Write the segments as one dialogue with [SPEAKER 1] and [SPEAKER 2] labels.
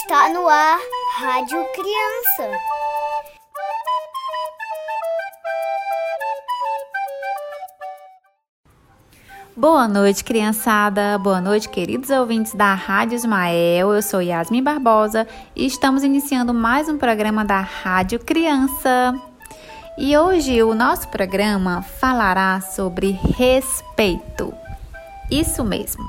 [SPEAKER 1] Está no ar Rádio Criança.
[SPEAKER 2] Boa noite, criançada. Boa noite, queridos ouvintes da Rádio Ismael. Eu sou Yasmin Barbosa e estamos iniciando mais um programa da Rádio Criança. E hoje o nosso programa falará sobre respeito. Isso mesmo.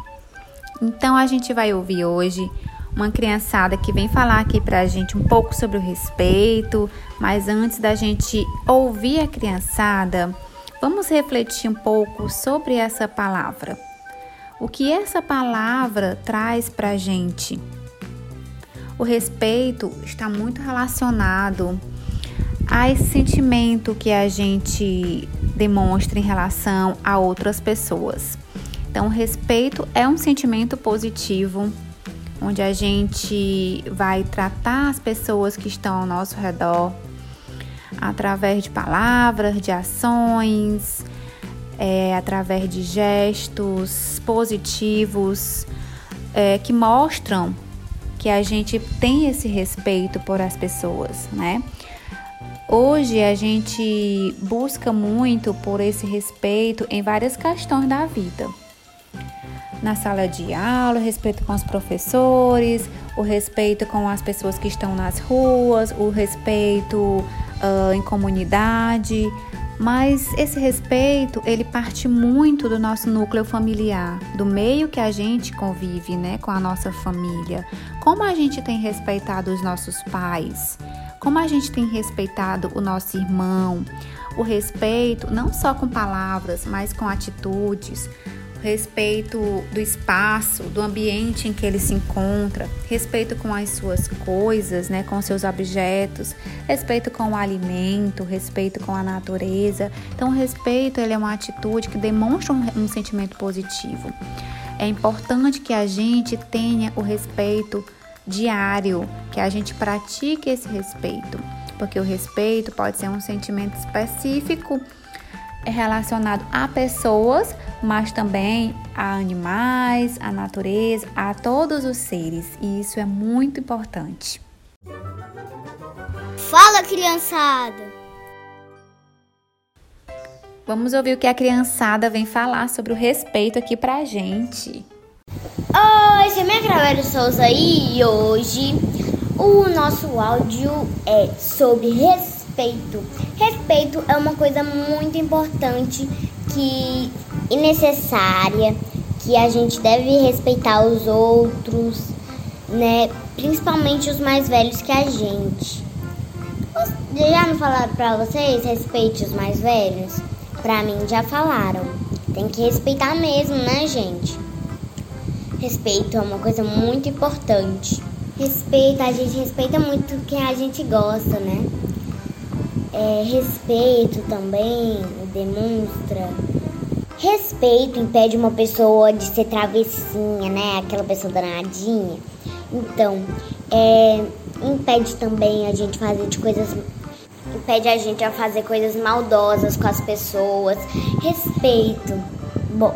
[SPEAKER 2] Então a gente vai ouvir hoje uma criançada que vem falar aqui pra gente um pouco sobre o respeito, mas antes da gente ouvir a criançada, Vamos refletir um pouco sobre essa palavra. O que essa palavra traz para a gente? O respeito está muito relacionado a esse sentimento que a gente demonstra em relação a outras pessoas. Então, o respeito é um sentimento positivo, onde a gente vai tratar as pessoas que estão ao nosso redor através de palavras, de ações, é, através de gestos positivos é, que mostram que a gente tem esse respeito por as pessoas, né? Hoje a gente busca muito por esse respeito em várias questões da vida. Na sala de aula, o respeito com os professores, o respeito com as pessoas que estão nas ruas, o respeito uh, em comunidade, mas esse respeito ele parte muito do nosso núcleo familiar, do meio que a gente convive, né, com a nossa família. Como a gente tem respeitado os nossos pais, como a gente tem respeitado o nosso irmão. O respeito não só com palavras, mas com atitudes respeito do espaço, do ambiente em que ele se encontra, respeito com as suas coisas, né, com seus objetos, respeito com o alimento, respeito com a natureza. Então, o respeito ele é uma atitude que demonstra um, um sentimento positivo. É importante que a gente tenha o respeito diário, que a gente pratique esse respeito, porque o respeito pode ser um sentimento específico é relacionado a pessoas, mas também a animais, a natureza, a todos os seres, e isso é muito importante.
[SPEAKER 1] Fala, criançada!
[SPEAKER 2] Vamos ouvir o que a criançada vem falar sobre o respeito aqui pra gente.
[SPEAKER 3] Oi, sou minha Craveiro Souza e hoje o nosso áudio é sobre respeito respeito. Respeito é uma coisa muito importante que e necessária, que a gente deve respeitar os outros, né? Principalmente os mais velhos que a gente. Já não falaram pra vocês respeite os mais velhos? Pra mim já falaram. Tem que respeitar mesmo, né, gente? Respeito é uma coisa muito importante. Respeito, a gente respeita muito quem a gente gosta, né? É, respeito também demonstra. Respeito impede uma pessoa de ser travessinha, né? Aquela pessoa danadinha. Então, é, impede também a gente fazer de coisas. Impede a gente a fazer coisas maldosas com as pessoas. Respeito. Bom,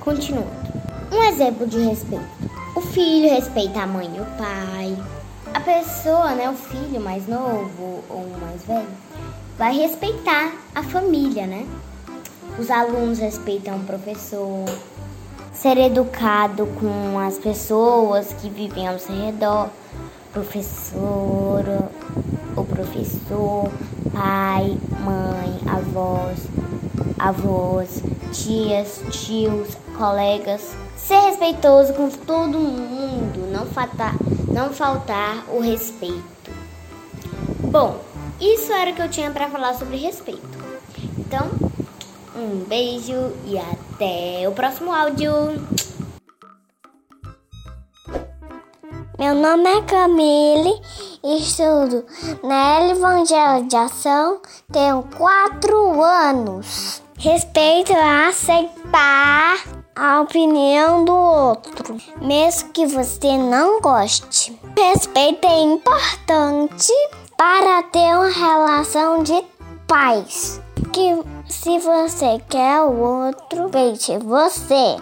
[SPEAKER 3] continuando. Um exemplo de respeito. O filho respeita a mãe e o pai a pessoa, né, o filho mais novo ou mais velho, vai respeitar a família, né? Os alunos respeitam o professor, ser educado com as pessoas que vivem ao seu redor, professor, o professor, pai, mãe, avós, avós, tias, tios, colegas. Ser respeitoso com todo mundo, não faltar não faltar o respeito. Bom, isso era o que eu tinha para falar sobre respeito. Então, um beijo e até o próximo áudio.
[SPEAKER 4] Meu nome é Camille, estudo na Evangelho de Ação, tenho quatro anos. Respeito a aceitar a opinião do outro, mesmo que você não goste. Respeito é importante para ter uma relação de paz. Que se você quer o outro, respeite você.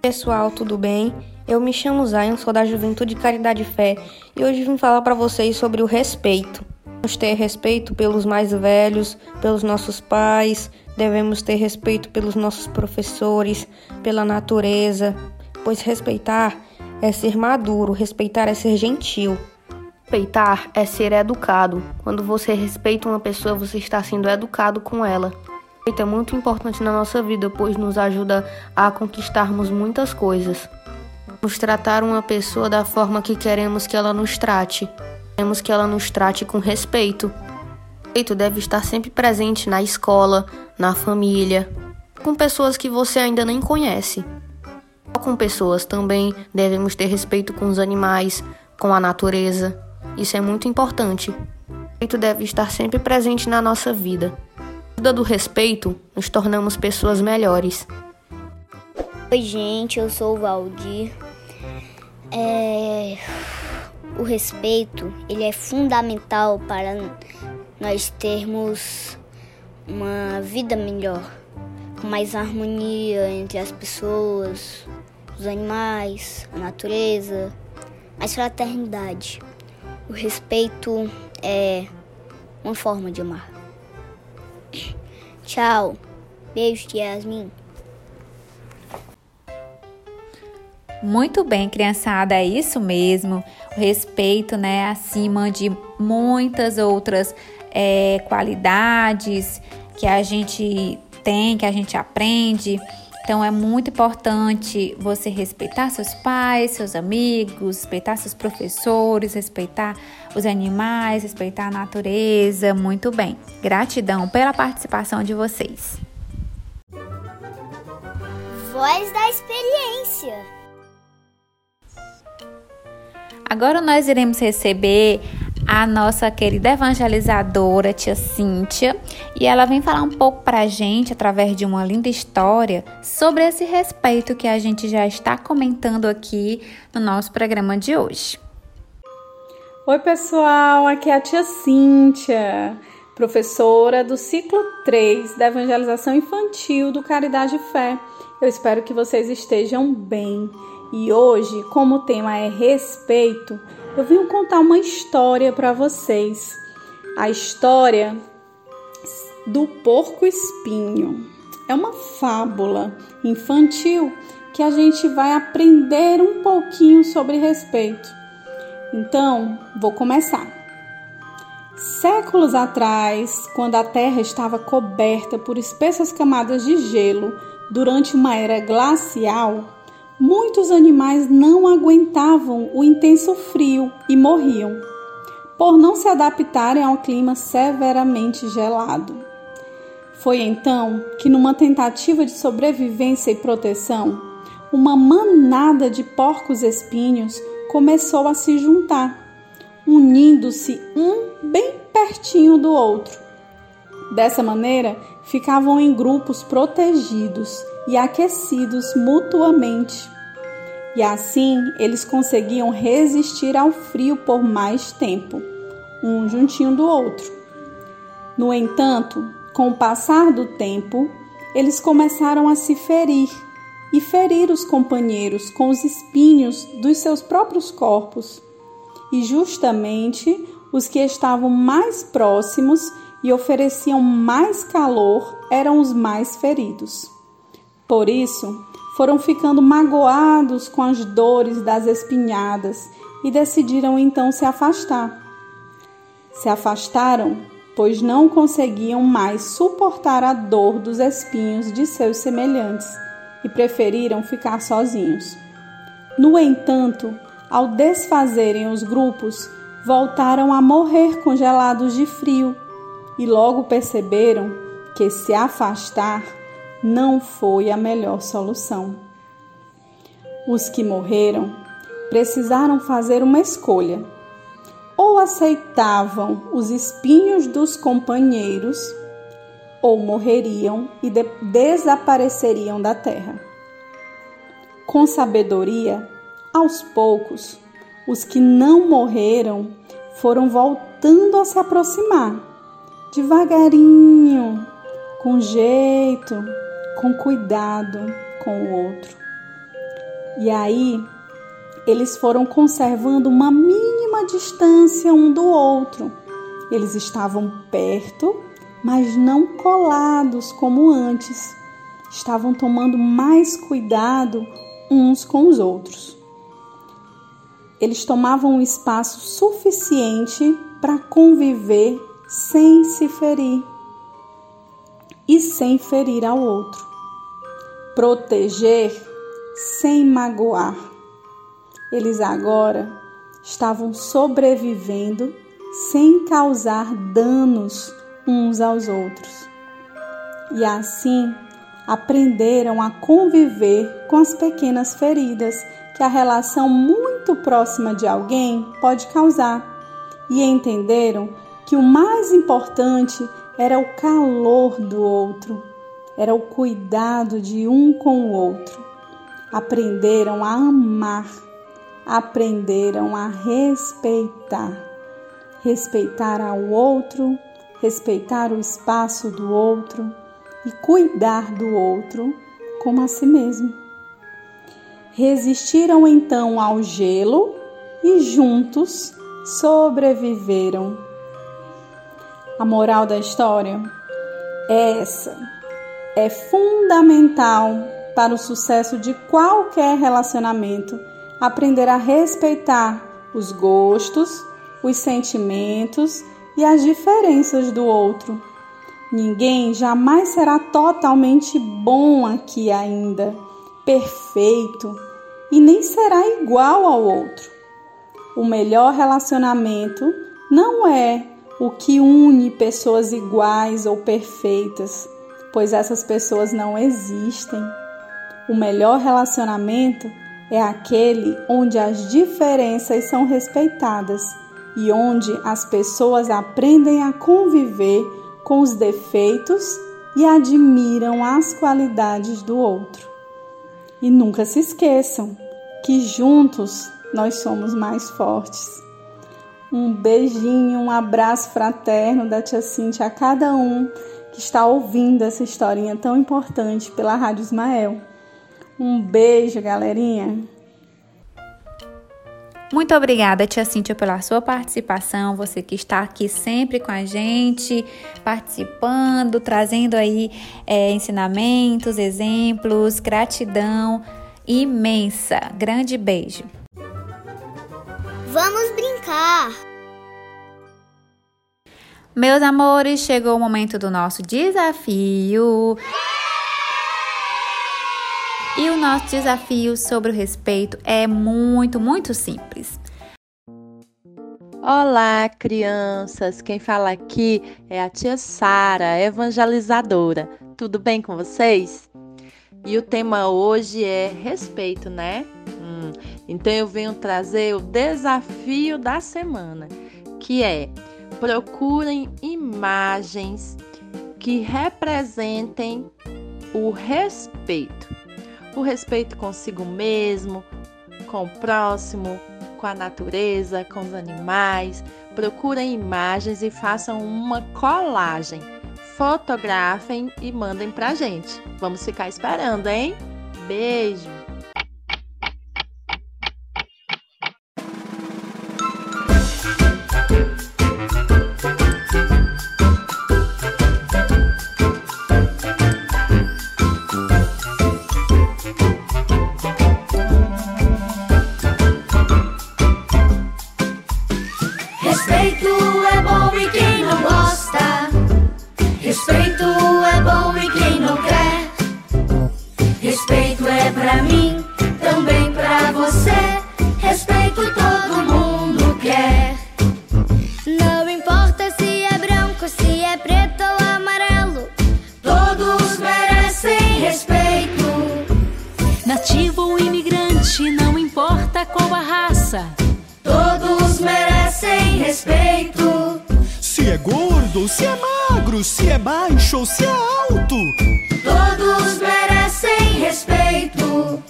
[SPEAKER 5] Pessoal, tudo bem? Eu me chamo Zion, sou da Juventude Caridade e Fé e hoje vim falar para vocês sobre o respeito. Devemos ter respeito pelos mais velhos, pelos nossos pais, devemos ter respeito pelos nossos professores, pela natureza, pois respeitar é ser maduro, respeitar é ser gentil.
[SPEAKER 6] Respeitar é ser educado. Quando você respeita uma pessoa, você está sendo educado com ela. Respeito é muito importante na nossa vida, pois nos ajuda a conquistarmos muitas coisas. Nos tratar uma pessoa da forma que queremos que ela nos trate. Queremos que ela nos trate com respeito. Respeito deve estar sempre presente na escola, na família, com pessoas que você ainda nem conhece. Com pessoas também devemos ter respeito com os animais, com a natureza. Isso é muito importante. Respeito deve estar sempre presente na nossa vida. Ajuda do respeito, nos tornamos pessoas melhores.
[SPEAKER 1] Oi, gente, eu sou o Valdir. É... O respeito, ele é fundamental para nós termos uma vida melhor, com mais harmonia entre as pessoas, os animais, a natureza, mais fraternidade. O respeito é uma forma de amar. Tchau. Beijo, Yasmin.
[SPEAKER 2] Muito bem, criançada, é isso mesmo. O respeito, né, acima de muitas outras é, qualidades que a gente tem, que a gente aprende. Então é muito importante você respeitar seus pais, seus amigos, respeitar seus professores, respeitar os animais, respeitar a natureza. Muito bem. Gratidão pela participação de vocês.
[SPEAKER 1] Voz da experiência.
[SPEAKER 2] Agora nós iremos receber a nossa querida evangelizadora, tia Cíntia, e ela vem falar um pouco para a gente, através de uma linda história, sobre esse respeito que a gente já está comentando aqui no nosso programa de hoje.
[SPEAKER 7] Oi, pessoal, aqui é a tia Cíntia, professora do ciclo 3 da evangelização infantil do Caridade e Fé. Eu espero que vocês estejam bem. E hoje, como o tema é respeito, eu vim contar uma história para vocês. A história do porco espinho. É uma fábula infantil que a gente vai aprender um pouquinho sobre respeito. Então, vou começar. Séculos atrás, quando a Terra estava coberta por espessas camadas de gelo durante uma era glacial, muitos animais não aguentavam o intenso frio e morriam, por não se adaptarem ao clima severamente gelado. Foi então que, numa tentativa de sobrevivência e proteção, uma manada de porcos espinhos começou a se juntar, unindo-se um bem pertinho do outro. Dessa maneira, ficavam em grupos protegidos e aquecidos mutuamente e assim eles conseguiam resistir ao frio por mais tempo, um juntinho do outro. No entanto, com o passar do tempo, eles começaram a se ferir e ferir os companheiros com os espinhos dos seus próprios corpos. E justamente os que estavam mais próximos e ofereciam mais calor eram os mais feridos. Por isso, foram ficando magoados com as dores das espinhadas e decidiram então se afastar. Se afastaram, pois não conseguiam mais suportar a dor dos espinhos de seus semelhantes e preferiram ficar sozinhos. No entanto, ao desfazerem os grupos, voltaram a morrer congelados de frio e logo perceberam que se afastar não foi a melhor solução. Os que morreram precisaram fazer uma escolha. Ou aceitavam os espinhos dos companheiros, ou morreriam e de desapareceriam da terra. Com sabedoria, aos poucos, os que não morreram foram voltando a se aproximar, devagarinho, com jeito, com cuidado com o outro. E aí eles foram conservando uma mínima distância um do outro. Eles estavam perto, mas não colados como antes. Estavam tomando mais cuidado uns com os outros. Eles tomavam um espaço suficiente para conviver sem se ferir e sem ferir ao outro. Proteger sem magoar. Eles agora estavam sobrevivendo sem causar danos uns aos outros. E assim aprenderam a conviver com as pequenas feridas que a relação muito próxima de alguém pode causar e entenderam que o mais importante era o calor do outro, era o cuidado de um com o outro. Aprenderam a amar, aprenderam a respeitar. Respeitar ao outro, respeitar o espaço do outro e cuidar do outro como a si mesmo. Resistiram então ao gelo e juntos sobreviveram. A moral da história é essa: é fundamental para o sucesso de qualquer relacionamento aprender a respeitar os gostos, os sentimentos e as diferenças do outro. Ninguém jamais será totalmente bom aqui ainda, perfeito, e nem será igual ao outro. O melhor relacionamento não é o que une pessoas iguais ou perfeitas, pois essas pessoas não existem. O melhor relacionamento é aquele onde as diferenças são respeitadas e onde as pessoas aprendem a conviver com os defeitos e admiram as qualidades do outro. E nunca se esqueçam que juntos nós somos mais fortes. Um beijinho, um abraço fraterno da tia Cintia a cada um que está ouvindo essa historinha tão importante pela Rádio Ismael. Um beijo, galerinha!
[SPEAKER 2] Muito obrigada, tia Cíntia, pela sua participação. Você que está aqui sempre com a gente, participando, trazendo aí é, ensinamentos, exemplos, gratidão imensa. Grande beijo.
[SPEAKER 1] Vamos brincar!
[SPEAKER 2] Meus amores, chegou o momento do nosso desafio. E o nosso desafio sobre o respeito é muito, muito simples.
[SPEAKER 8] Olá, crianças! Quem fala aqui é a tia Sara, evangelizadora. Tudo bem com vocês? E o tema hoje é respeito, né? Então eu venho trazer o desafio da semana, que é procurem imagens que representem o respeito. O respeito consigo mesmo, com o próximo, com a natureza, com os animais. Procurem imagens e façam uma colagem. Fotografem e mandem pra gente. Vamos ficar esperando, hein? Beijo!
[SPEAKER 9] Se é magro, se é baixo ou se é alto.
[SPEAKER 10] Todos merecem respeito.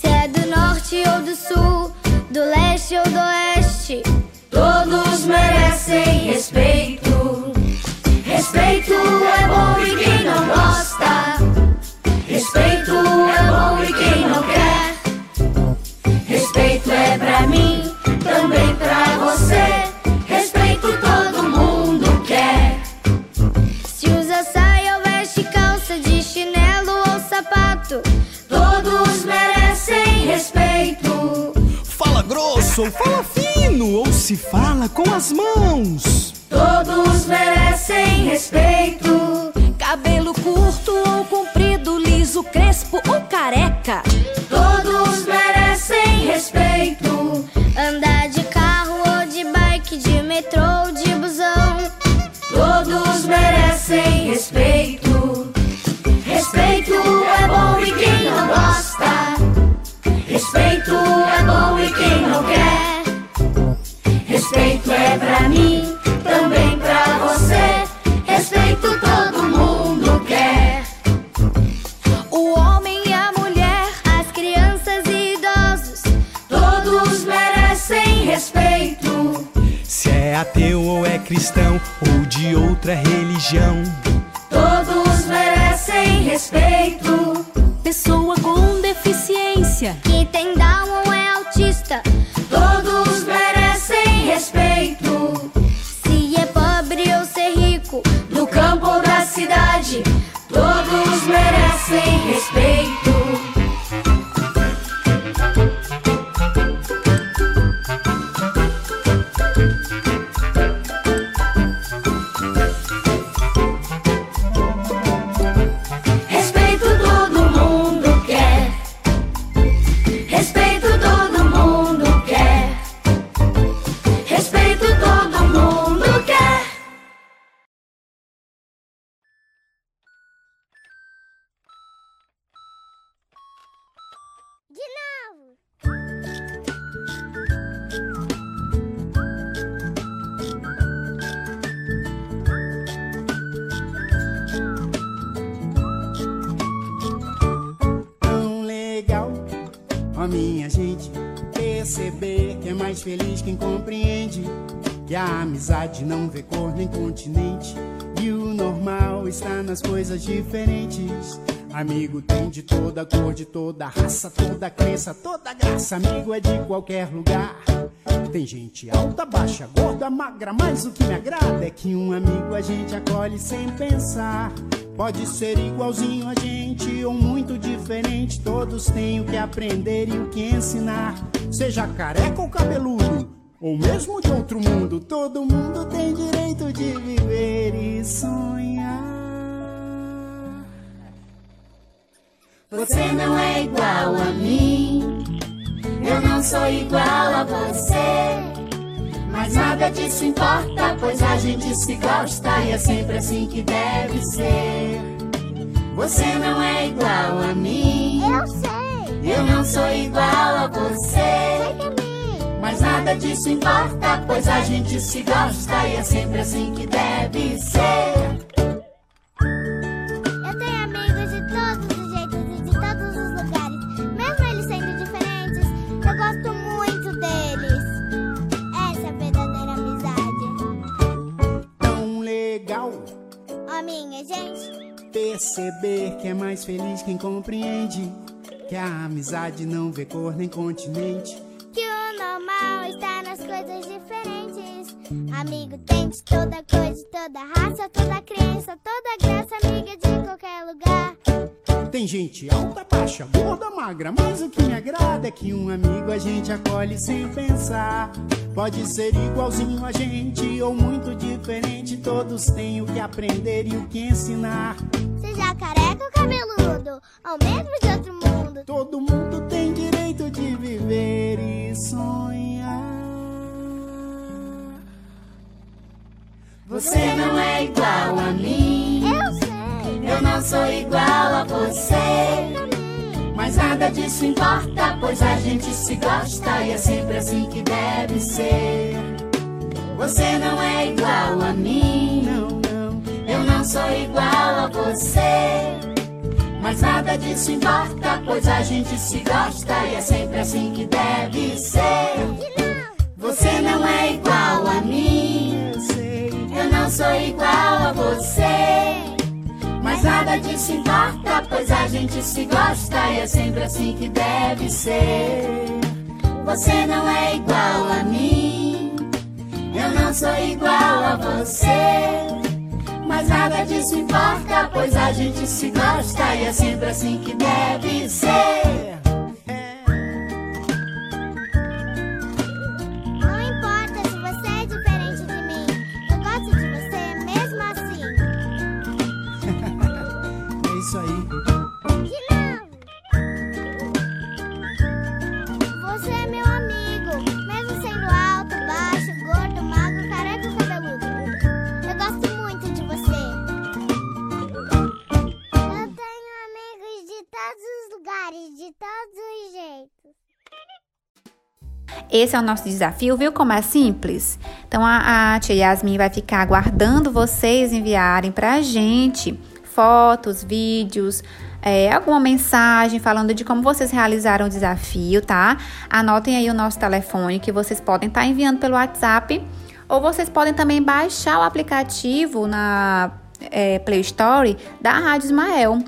[SPEAKER 11] Se é do norte ou do sul, do leste ou do oeste.
[SPEAKER 10] Todos merecem respeito. Respeito é bom e
[SPEAKER 9] ou fala fino, ou se fala com as mãos.
[SPEAKER 10] Todos merecem respeito.
[SPEAKER 12] Cabelo curto ou comprido, liso, crespo ou careca.
[SPEAKER 9] Religião.
[SPEAKER 10] Todos merecem respeito.
[SPEAKER 12] pessoa com deficiência.
[SPEAKER 13] Mais feliz quem compreende que a amizade não vê cor nem continente e o normal está nas coisas diferentes. Amigo tem de toda cor, de toda raça, toda crença, toda graça. Amigo é de qualquer lugar. Tem gente alta, baixa, gorda, magra, mas o que me agrada é que um amigo a gente acolhe sem pensar. Pode ser igualzinho a gente ou muito diferente. Todos têm o que aprender e o que ensinar. Seja careca ou cabeludo, ou mesmo de outro mundo, todo mundo tem direito de viver e sonhar.
[SPEAKER 10] Você não é igual a mim, eu não sou igual a você. Mas nada disso importa, pois a gente se gosta e é sempre assim que deve ser. Você não é igual a mim,
[SPEAKER 1] Eu sei.
[SPEAKER 10] eu não sou igual a você. Mas nada disso importa, pois a gente se gosta e é sempre assim que deve ser.
[SPEAKER 13] Perceber que é mais feliz quem compreende que a amizade não vê cor nem continente.
[SPEAKER 1] Que o normal está nas coisas diferentes. Amigo tem de toda coisa, de toda raça, toda crença, toda graça, amiga de qualquer lugar.
[SPEAKER 13] Tem gente alta, baixa, gorda, magra, mas o que me agrada é que um amigo a gente acolhe sem pensar. Pode ser igualzinho a gente ou muito diferente, todos têm o que aprender e o que ensinar.
[SPEAKER 1] Seja careca ou cabeludo, ou mesmo de outro mundo.
[SPEAKER 13] Todo mundo tem direito
[SPEAKER 10] Você não é igual a mim,
[SPEAKER 1] Eu
[SPEAKER 10] não sou igual a você. Mas nada disso importa, pois a gente se gosta e é sempre assim que deve ser. Você não é igual a mim, eu não sou igual a você. Mas nada disso importa, pois a gente se gosta e é sempre assim que deve ser. Você não é igual a mim, não sou igual a você. Mas nada disso importa, pois a gente se gosta e é sempre assim que deve ser. Você não é igual a mim, eu não sou igual a você. Mas nada disso importa, pois a gente se gosta e é sempre assim que deve ser.
[SPEAKER 2] Esse é o nosso desafio, viu como é simples? Então a, a tia Yasmin vai ficar aguardando vocês enviarem pra gente fotos, vídeos, é, alguma mensagem falando de como vocês realizaram o desafio, tá? Anotem aí o nosso telefone que vocês podem estar enviando pelo WhatsApp ou vocês podem também baixar o aplicativo na é, Play Store da Rádio Ismael.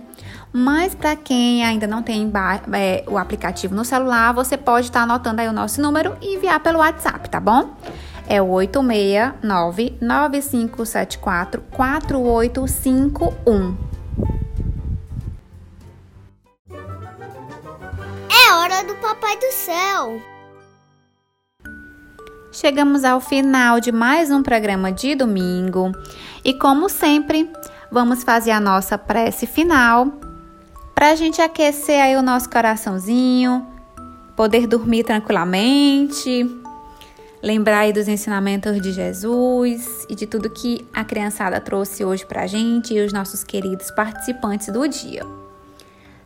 [SPEAKER 2] Mas para quem ainda não tem é, o aplicativo no celular, você pode estar anotando aí o nosso número e enviar pelo WhatsApp, tá bom? É o 869-9574-4851.
[SPEAKER 4] É hora do Papai do Céu.
[SPEAKER 2] Chegamos ao final de mais um programa de domingo e, como sempre, vamos fazer a nossa prece final para a gente aquecer aí o nosso coraçãozinho, poder dormir tranquilamente, lembrar aí dos ensinamentos de Jesus e de tudo que a criançada trouxe hoje para a gente e os nossos queridos participantes do dia.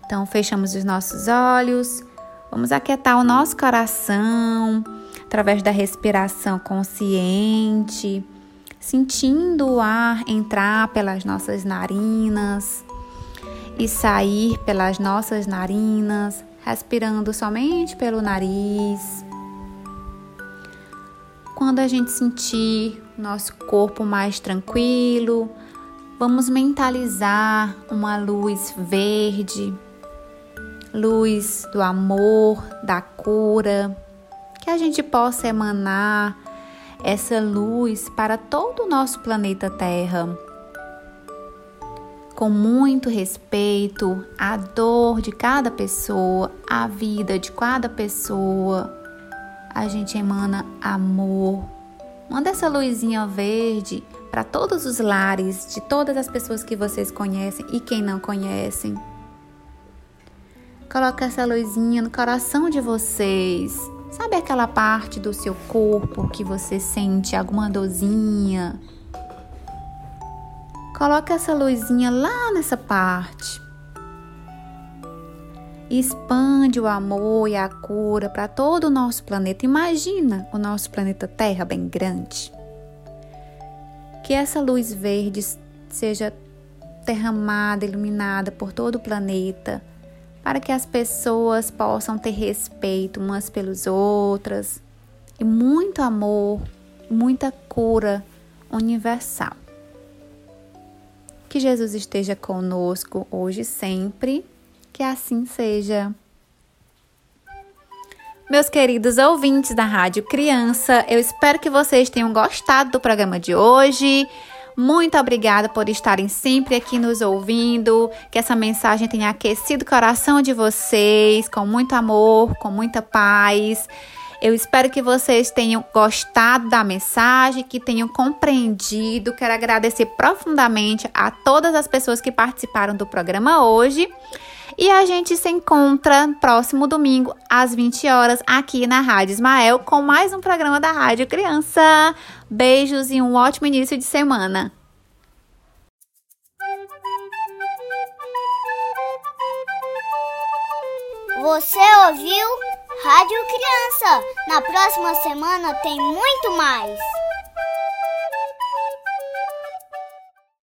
[SPEAKER 2] Então, fechamos os nossos olhos, vamos aquietar o nosso coração através da respiração consciente, sentindo o ar entrar pelas nossas narinas e sair pelas nossas narinas, respirando somente pelo nariz. Quando a gente sentir nosso corpo mais tranquilo, vamos mentalizar uma luz verde, luz do amor, da cura, que a gente possa emanar essa luz para todo o nosso planeta Terra. Com muito respeito à dor de cada pessoa, à vida de cada pessoa, a gente emana amor. Manda essa luzinha verde para todos os lares de todas as pessoas que vocês conhecem e quem não conhecem. Coloca essa luzinha no coração de vocês. Sabe aquela parte do seu corpo que você sente alguma dorzinha? Coloca essa luzinha lá nessa parte. Expande o amor e a cura para todo o nosso planeta. Imagina o nosso planeta Terra bem grande. Que essa luz verde seja derramada, iluminada por todo o planeta, para que as pessoas possam ter respeito umas pelas outras e muito amor, muita cura universal. Que Jesus esteja conosco hoje e sempre, que assim seja. Meus queridos ouvintes da Rádio Criança, eu espero que vocês tenham gostado do programa de hoje. Muito obrigada por estarem sempre aqui nos ouvindo, que essa mensagem tenha aquecido o coração de vocês com muito amor, com muita paz. Eu espero que vocês tenham gostado da mensagem, que tenham compreendido. Quero agradecer profundamente a todas as pessoas que participaram do programa hoje. E a gente se encontra próximo domingo, às 20 horas, aqui na Rádio Ismael, com mais um programa da Rádio Criança. Beijos e um ótimo início de semana.
[SPEAKER 4] Você ouviu Rádio Criança. Na próxima semana tem muito mais.